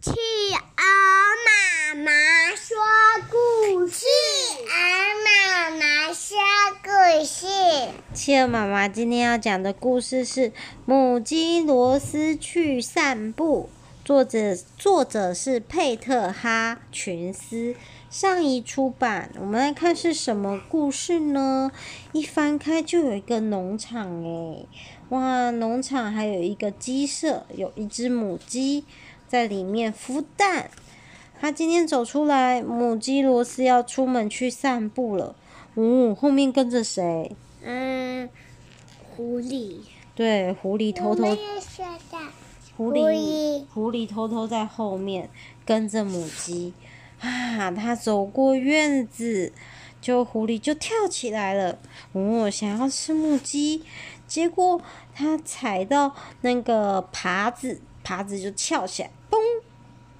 企鹅妈妈说故事。企鹅妈妈说故事。企鹅妈妈今天要讲的故事是《母鸡罗斯去散步》，作者作者是佩特哈群斯，上一出版。我们来看是什么故事呢？一翻开就有一个农场诶，哇，农场还有一个鸡舍，有一只母鸡在里面孵蛋。它今天走出来，母鸡罗斯要出门去散步了。嗯，后面跟着谁？嗯，狐狸。对，狐狸偷偷。狐狸，狐狸，偷偷在后面跟着母鸡。啊，它走过院子，就狐狸就跳起来了。哦，想要吃母鸡，结果它踩到那个耙子，耙子就翘起来，嘣。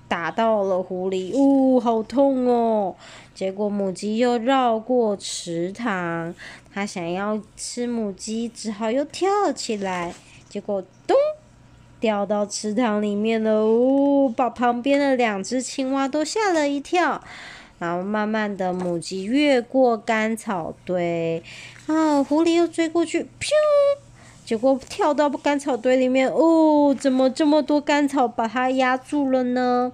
打到了狐狸，呜、哦，好痛哦！结果母鸡又绕过池塘，它想要吃母鸡，只好又跳起来，结果咚，掉到池塘里面了，呜、哦，把旁边的两只青蛙都吓了一跳。然后慢慢的，母鸡越过干草堆，啊，狐狸又追过去，咻！结果跳到干草堆里面，哦，怎么这么多干草把它压住了呢？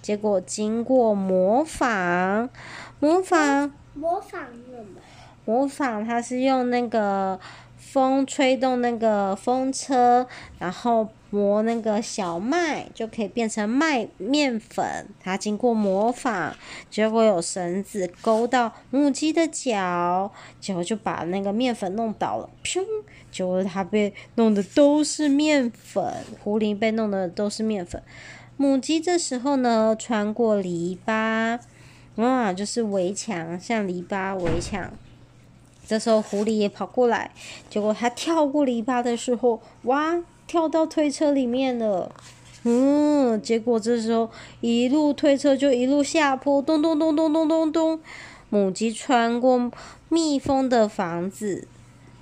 结果经过模仿，模仿，模仿什么？磨坊，它是用那个风吹动那个风车，然后磨那个小麦，就可以变成麦面粉。它经过磨坊，结果有绳子勾到母鸡的脚，结果就把那个面粉弄倒了，砰！结果它被弄的都是面粉，狐狸被弄的都是面粉。母鸡这时候呢，穿过篱笆，哇，就是围墙，像篱笆围墙。这时候狐狸也跑过来，结果它跳过篱笆的时候，哇，跳到推车里面了。嗯，结果这时候一路推车就一路下坡，咚咚咚咚咚咚咚。母鸡穿过蜜蜂的房子。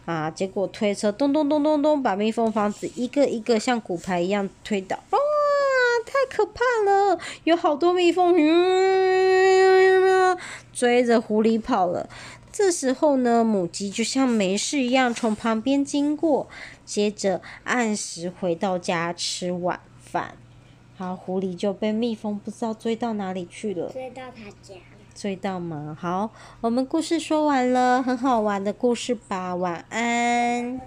啊！结果推车咚咚咚咚咚，把蜜蜂房子一个一个像骨牌一样推倒。哇！太可怕了，有好多蜜蜂，嗯，追着狐狸跑了。这时候呢，母鸡就像没事一样从旁边经过，接着按时回到家吃晚饭。好，狐狸就被蜜蜂不知道追到哪里去了。追到他家。追到吗？好，我们故事说完了，很好玩的故事吧，晚安。